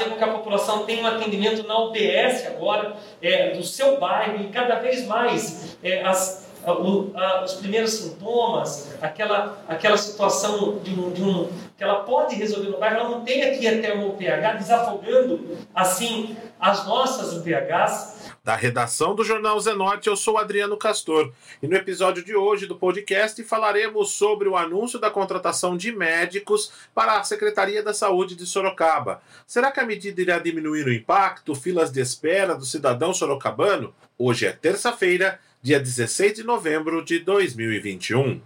fazer com que a população tenha um atendimento na UBS agora, é, do seu bairro, e cada vez mais é, as os primeiros sintomas, aquela, aquela situação de um, de um, que ela pode resolver no bairro, ela não tem aqui até o UPH, desafogando assim as nossas UPHs. Da redação do Jornal Zenote, eu sou Adriano Castor e no episódio de hoje do podcast falaremos sobre o anúncio da contratação de médicos para a Secretaria da Saúde de Sorocaba. Será que a medida irá diminuir o impacto, filas de espera do cidadão sorocabano? Hoje é terça-feira dia 16 de novembro de 2021.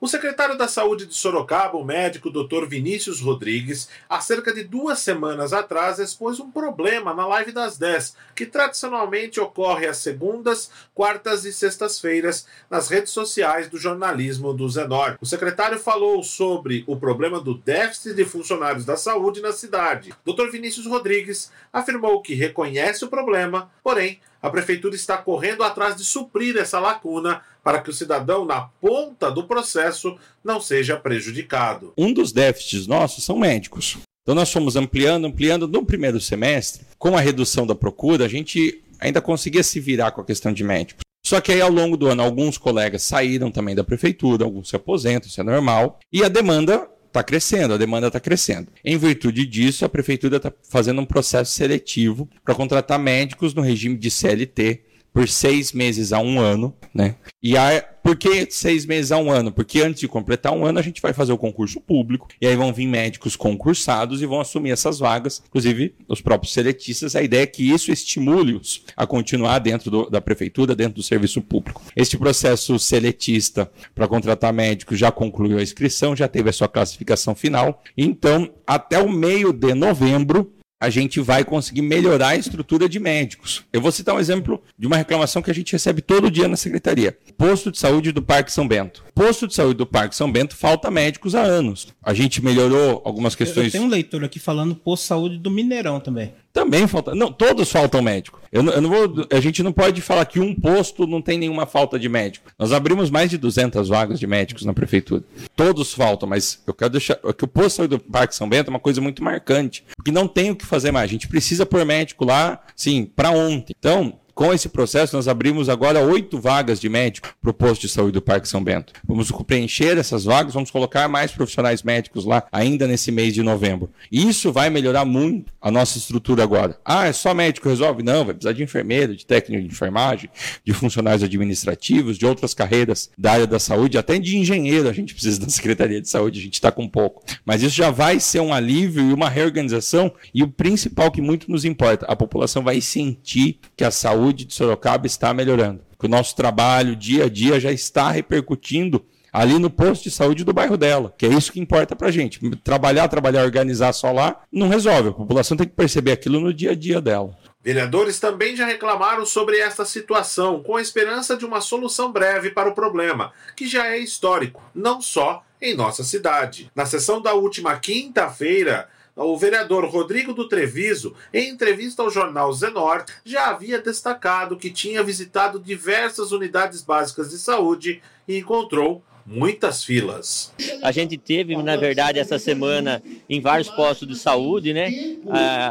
O secretário da Saúde de Sorocaba, o médico Dr. Vinícius Rodrigues, há cerca de duas semanas atrás expôs um problema na Live das 10, que tradicionalmente ocorre às segundas, quartas e sextas-feiras nas redes sociais do jornalismo do Zenor. O secretário falou sobre o problema do déficit de funcionários da saúde na cidade. Dr. Vinícius Rodrigues afirmou que reconhece o problema, porém a prefeitura está correndo atrás de suprir essa lacuna para que o cidadão, na ponta do processo, não seja prejudicado. Um dos déficits nossos são médicos. Então, nós fomos ampliando, ampliando no primeiro semestre. Com a redução da procura, a gente ainda conseguia se virar com a questão de médicos. Só que aí, ao longo do ano, alguns colegas saíram também da prefeitura, alguns se aposentam, isso é normal, e a demanda está crescendo, a demanda está crescendo. Em virtude disso, a prefeitura está fazendo um processo seletivo para contratar médicos no regime de CLT por seis meses a um ano, né? E a, por que seis meses a um ano? Porque antes de completar um ano, a gente vai fazer o concurso público, e aí vão vir médicos concursados e vão assumir essas vagas, inclusive os próprios seletistas. A ideia é que isso estimule-os a continuar dentro do, da prefeitura, dentro do serviço público. Este processo seletista para contratar médicos já concluiu a inscrição, já teve a sua classificação final. Então, até o meio de novembro, a gente vai conseguir melhorar a estrutura de médicos. Eu vou citar um exemplo de uma reclamação que a gente recebe todo dia na secretaria. Posto de saúde do Parque São Bento. Posto de saúde do Parque São Bento falta médicos há anos. A gente melhorou algumas questões. Tem um leitor aqui falando posto de saúde do Mineirão também. Também falta. Não, todos faltam médico. Eu, eu, não vou, a gente não pode falar que um posto não tem nenhuma falta de médico. Nós abrimos mais de 200 vagas de médicos na prefeitura. Todos faltam, mas eu quero deixar que o posto do Parque São Bento é uma coisa muito marcante, porque não tem o que fazer mais. A gente precisa pôr médico lá, sim, para ontem. Então, com esse processo, nós abrimos agora oito vagas de médico para o posto de saúde do Parque São Bento. Vamos preencher essas vagas, vamos colocar mais profissionais médicos lá ainda nesse mês de novembro. Isso vai melhorar muito a nossa estrutura agora. Ah, é só médico resolve? Não, vai precisar de enfermeiro, de técnico de enfermagem, de funcionários administrativos, de outras carreiras da área da saúde, até de engenheiro a gente precisa da Secretaria de Saúde, a gente está com pouco. Mas isso já vai ser um alívio e uma reorganização e o principal que muito nos importa, a população vai sentir que a saúde saúde de Sorocaba está melhorando. Que o nosso trabalho dia a dia já está repercutindo ali no posto de saúde do bairro dela, que é isso que importa pra gente. Trabalhar, trabalhar, organizar só lá não resolve. A população tem que perceber aquilo no dia a dia dela. Vereadores também já reclamaram sobre esta situação, com a esperança de uma solução breve para o problema, que já é histórico, não só em nossa cidade. Na sessão da última quinta-feira, o vereador Rodrigo do Treviso, em entrevista ao jornal Zenor, já havia destacado que tinha visitado diversas unidades básicas de saúde e encontrou muitas filas. A gente teve, na verdade, essa semana em vários postos de saúde, né?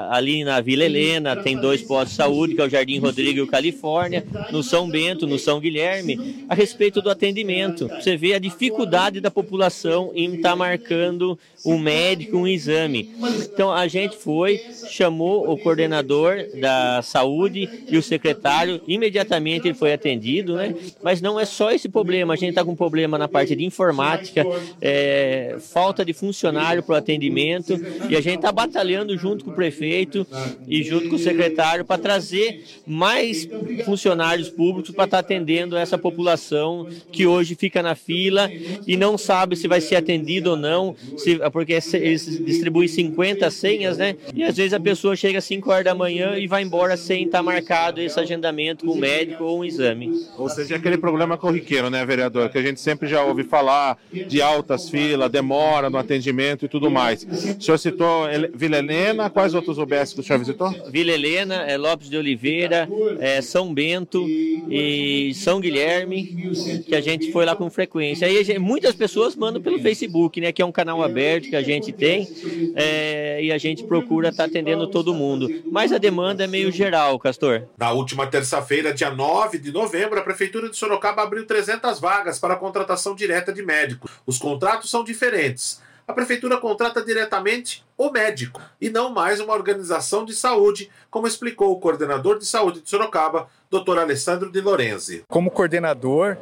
Ali na Vila Helena tem dois postos de saúde, que é o Jardim Rodrigo e o Califórnia, no São Bento, no São Guilherme, a respeito do atendimento. Você vê a dificuldade da população em estar tá marcando um médico, um exame. Então a gente foi, chamou o coordenador da saúde e o secretário, imediatamente ele foi atendido, né? Mas não é só esse problema, a gente está com um problema na parte de informática, é, falta de funcionário para o atendimento, e a gente está batalhando junto com o prefeito e junto com o secretário para trazer mais funcionários públicos para estar tá atendendo essa população que hoje fica na fila e não sabe se vai ser atendido ou não, se, porque eles distribuem 50 senhas, né? E às vezes a pessoa chega às 5 horas da manhã e vai embora sem estar tá marcado esse agendamento com o médico ou um exame. Ou seja, aquele problema corriqueiro, né, vereador? Que a gente sempre já ouve ouve falar de altas filas, demora no atendimento e tudo mais. O senhor citou Vila Helena, quais outros UBS que o senhor visitou? Vila Helena, é Lopes de Oliveira, é São Bento e São Guilherme, que a gente foi lá com frequência. Aí muitas pessoas mandam pelo Facebook, né, que é um canal aberto que a gente tem, é, e a gente procura estar tá atendendo todo mundo. Mas a demanda é meio geral, Castor. Na última terça-feira, dia 9 de novembro, a Prefeitura de Sorocaba abriu 300 vagas para a contratação direta de médicos. Os contratos são diferentes. A Prefeitura contrata diretamente o médico e não mais uma organização de saúde, como explicou o coordenador de saúde de Sorocaba, Dr. Alessandro de Lorenzi. Como coordenador,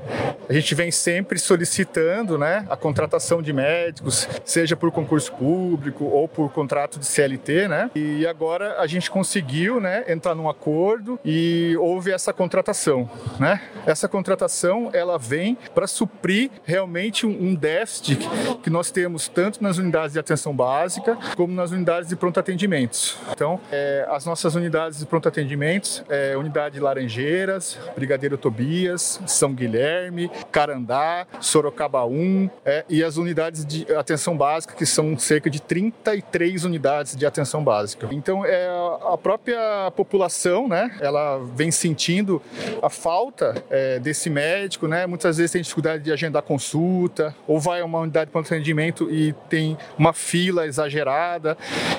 a gente vem sempre solicitando né, a contratação de médicos, seja por concurso público ou por contrato de CLT, né? E agora a gente conseguiu né, entrar num acordo e houve essa contratação, né? Essa contratação ela vem para suprir realmente um déficit que nós temos tanto nas unidades de atenção básica como nas unidades de pronto atendimentos. Então, é, as nossas unidades de pronto atendimentos, é, unidade Laranjeira Laranjeiras, Brigadeiro Tobias, São Guilherme, Carandá, Sorocaba 1 é, e as unidades de atenção básica, que são cerca de 33 unidades de atenção básica. Então, é, a própria população, né, ela vem sentindo a falta é, desse médico, né, muitas vezes tem dificuldade de agendar consulta, ou vai a uma unidade de atendimento e tem uma fila exagerada.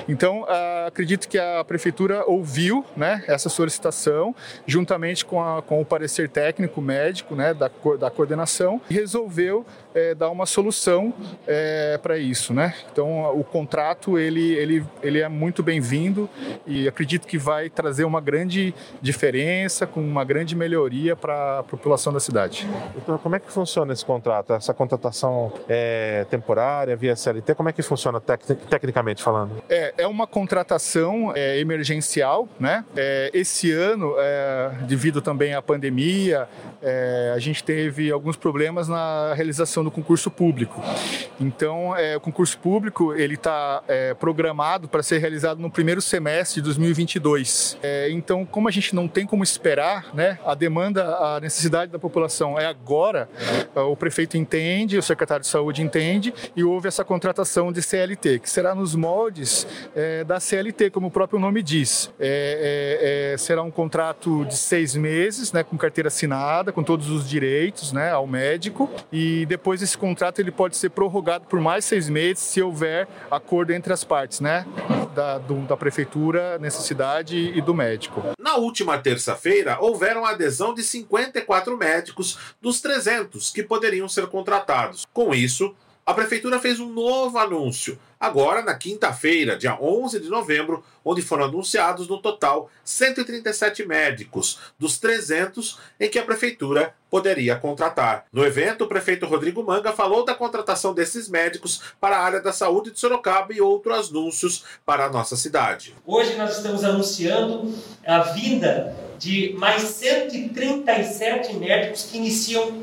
Então, acredito que a prefeitura ouviu né, essa solicitação, juntamente com, a, com o parecer técnico médico né, da, da coordenação, e resolveu é, dar uma solução é, para isso. Né? Então, o contrato ele, ele, ele é muito bem-vindo e acredito que vai trazer uma grande diferença, com uma grande melhoria para a população da cidade. Então, como é que funciona esse contrato? Essa contratação é temporária, via CLT, como é que funciona tec tecnicamente falando? É, é uma contratação é, emergencial. Né? É, esse ano, é, devido também à pandemia, é, a gente teve alguns problemas na realização do concurso público. Então, é, o concurso público ele está é, programado para ser realizado no primeiro semestre de 2022. É, então, como a gente não tem como esperar, né, a demanda, a necessidade da população é agora. O prefeito entende, o secretário de saúde entende e houve essa contratação de CLT, que será nos moldes é, da CLT, como o próprio nome diz. É, será um contrato de seis meses, né, com carteira assinada, com todos os direitos, né, ao médico e depois depois esse contrato ele pode ser prorrogado por mais seis meses se houver acordo entre as partes, né? Da, do, da prefeitura, necessidade e do médico. Na última terça-feira, houveram adesão de 54 médicos dos 300 que poderiam ser contratados. Com isso, a prefeitura fez um novo anúncio, agora na quinta-feira, dia 11 de novembro, onde foram anunciados no total 137 médicos, dos 300 em que a prefeitura poderia contratar. No evento, o prefeito Rodrigo Manga falou da contratação desses médicos para a área da saúde de Sorocaba e outros anúncios para a nossa cidade. Hoje nós estamos anunciando a vinda de mais 137 médicos que iniciam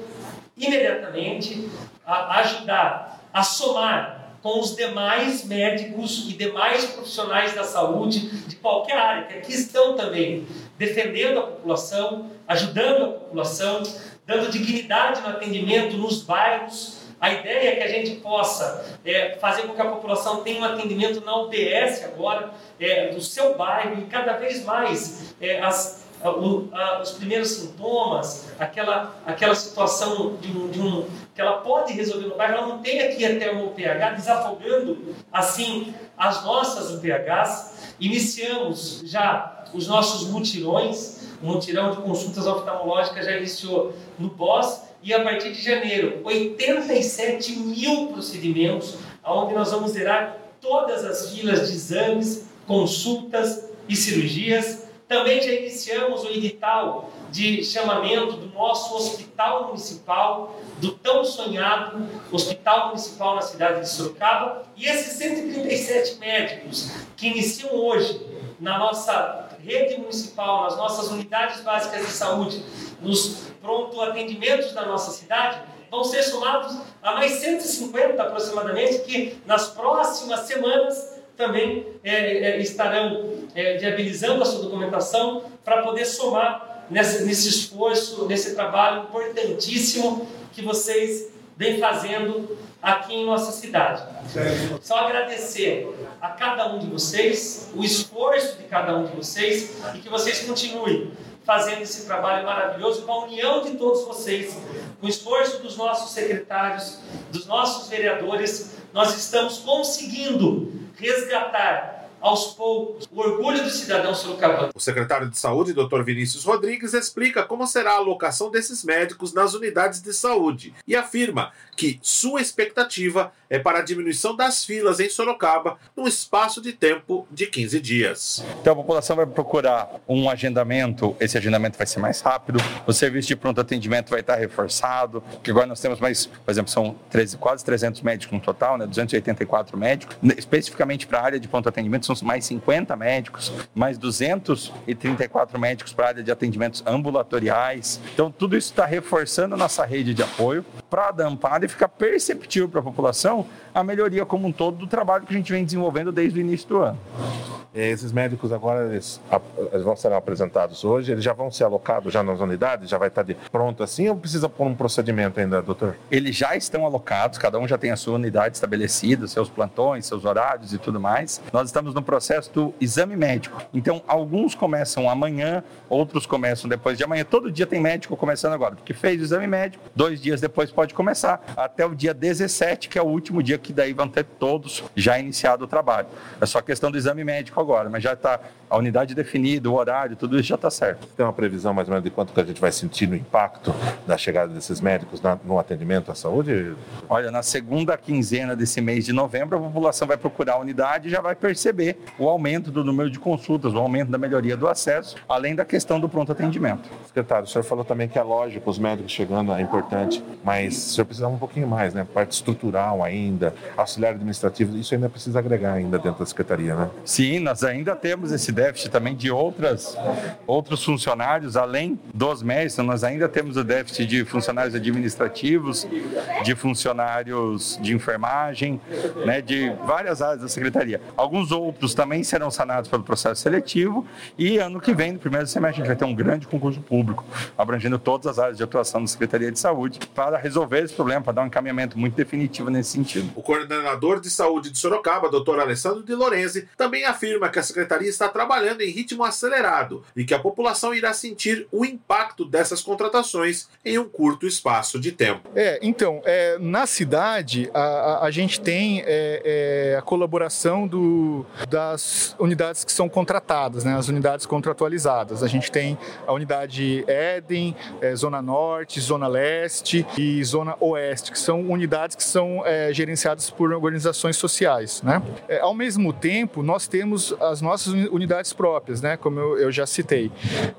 imediatamente a ajudar a somar com os demais médicos e demais profissionais da saúde de qualquer área, que aqui estão também defendendo a população, ajudando a população, dando dignidade no atendimento nos bairros. A ideia é que a gente possa é, fazer com que a população tenha um atendimento na UBS agora, é, do seu bairro, e cada vez mais é, as os primeiros sintomas, aquela, aquela situação de um, de um, que ela pode resolver no bairro, ela não tem aqui até uma UPH, desafogando assim as nossas UPHs. Iniciamos já os nossos mutirões, o mutirão de consultas oftalmológicas já iniciou no BOS e a partir de janeiro, 87 mil procedimentos, onde nós vamos zerar todas as filas de exames, consultas e cirurgias também já iniciamos o edital de chamamento do nosso hospital municipal, do tão sonhado Hospital Municipal na cidade de Sorocaba. E esses 137 médicos que iniciam hoje na nossa rede municipal, nas nossas unidades básicas de saúde, nos pronto atendimentos da nossa cidade, vão ser somados a mais 150 aproximadamente, que nas próximas semanas também é, é, estarão é, viabilizando a sua documentação para poder somar nesse, nesse esforço, nesse trabalho importantíssimo que vocês vem fazendo aqui em nossa cidade. Só agradecer a cada um de vocês, o esforço de cada um de vocês e que vocês continuem fazendo esse trabalho maravilhoso com a união de todos vocês, com o esforço dos nossos secretários, dos nossos vereadores, nós estamos conseguindo resgatar aos poucos, o orgulho do cidadão sorocabano. O secretário de Saúde, Dr. Vinícius Rodrigues, explica como será a alocação desses médicos nas unidades de saúde e afirma que sua expectativa é para a diminuição das filas em Sorocaba num espaço de tempo de 15 dias. Então a população vai procurar um agendamento, esse agendamento vai ser mais rápido, o serviço de pronto atendimento vai estar reforçado, que agora nós temos mais, por exemplo, são 13, quase 300 médicos no total, né, 284 médicos, especificamente para a área de pronto atendimento são mais 50 médicos, mais 234 médicos para a área de atendimentos ambulatoriais. Então tudo isso está reforçando a nossa rede de apoio para Amparo e ficar perceptível para a população a melhoria como um todo do trabalho que a gente vem desenvolvendo desde o início do ano. Esses médicos agora eles, vão ser apresentados hoje, eles já vão ser alocados já nas unidades, já vai estar pronto assim ou precisa por um procedimento ainda, doutor? Eles já estão alocados, cada um já tem a sua unidade estabelecida, seus plantões, seus horários e tudo mais. Nós estamos no processo do exame médico. Então, alguns começam amanhã, outros começam depois de amanhã. Todo dia tem médico começando agora, porque fez o exame médico, dois dias depois pode começar, até o dia 17, que é o último dia que daí vão ter todos já iniciado o trabalho. É só questão do exame médico agora, mas já está a unidade definida, o horário, tudo isso já está certo. Tem uma previsão mais ou menos de quanto que a gente vai sentir no impacto da chegada desses médicos na, no atendimento à saúde? Olha, na segunda quinzena desse mês de novembro, a população vai procurar a unidade e já vai perceber o aumento do número de consultas, o aumento da melhoria do acesso, além da questão do pronto atendimento. Secretário, o senhor falou também que é lógico, os médicos chegando é importante, mas o senhor precisa um pouquinho mais, né? Parte estrutural ainda, auxiliar administrativo, isso ainda precisa agregar ainda dentro da secretaria, né? Sim, nós ainda temos esse déficit também de outras, outros funcionários, além dos médicos, nós ainda temos o déficit de funcionários administrativos, de funcionários de enfermagem, né, de várias áreas da secretaria. Alguns outros também serão sanados pelo processo seletivo e ano que vem, no primeiro semestre, a gente vai ter um grande concurso público, abrangendo todas as áreas de atuação da Secretaria de Saúde, para resolver esse problema, para dar um encaminhamento muito definitivo nesse sentido. O coordenador de saúde de Sorocaba, Dr. Alessandro de Lorenzi, também afirma que a secretaria está trabalhando em ritmo acelerado e que a população irá sentir o impacto dessas contratações em um curto espaço de tempo. É, então, é, na cidade, a, a, a gente tem é, é, a colaboração do, das unidades que são contratadas, né, as unidades contratualizadas. A gente tem a unidade Éden, é, Zona Norte, Zona Leste e Zona Oeste, que são unidades que são é, gerenciadas por organizações sociais. Né? É, ao mesmo tempo, nós temos as nossas unidades próprias, né? como eu, eu já citei.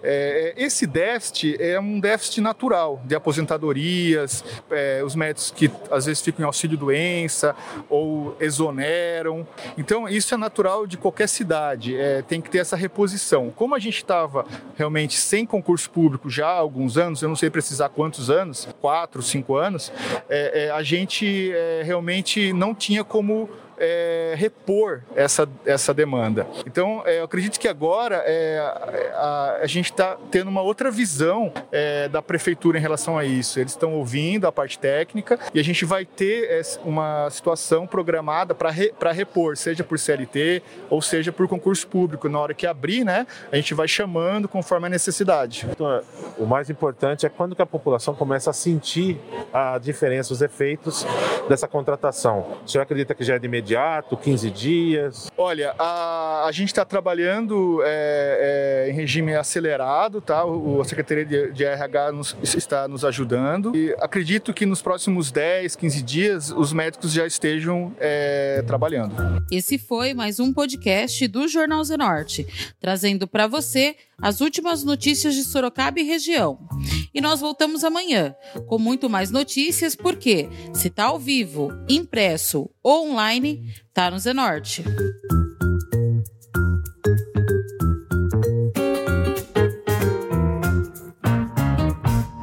É, esse déficit é um déficit natural de aposentadorias, é, os médicos que às vezes ficam em auxílio-doença ou exoneram. Então, isso é natural de qualquer cidade, é, tem que ter essa reposição. Como a gente estava realmente sem concurso público já há alguns anos, eu não sei precisar quantos anos, quatro, cinco anos, é, é, a gente é, realmente não tinha como é, repor essa, essa demanda. Então, é, eu acredito que agora é, a, a, gente está tendo uma outra visão é, da prefeitura em relação a isso. Eles estão ouvindo a parte técnica e a gente vai ter uma situação programada para re, repor, seja por CLT ou seja por concurso público. Na hora que abrir, né, a gente vai chamando conforme a necessidade. Então, o mais importante é quando que a população começa a sentir a diferença, os efeitos dessa contratação. O senhor acredita que já é de imediato? Imediato, 15 dias? Olha, a, a gente está trabalhando é, é, em regime acelerado, tá? O, a Secretaria de, de RH nos, está nos ajudando e acredito que nos próximos 10, 15 dias os médicos já estejam é, trabalhando. Esse foi mais um podcast do Jornal Zenorte, trazendo para você as últimas notícias de Sorocaba e região. E nós voltamos amanhã com muito mais notícias, porque se tá ao vivo, impresso ou online, tá no Zenorte.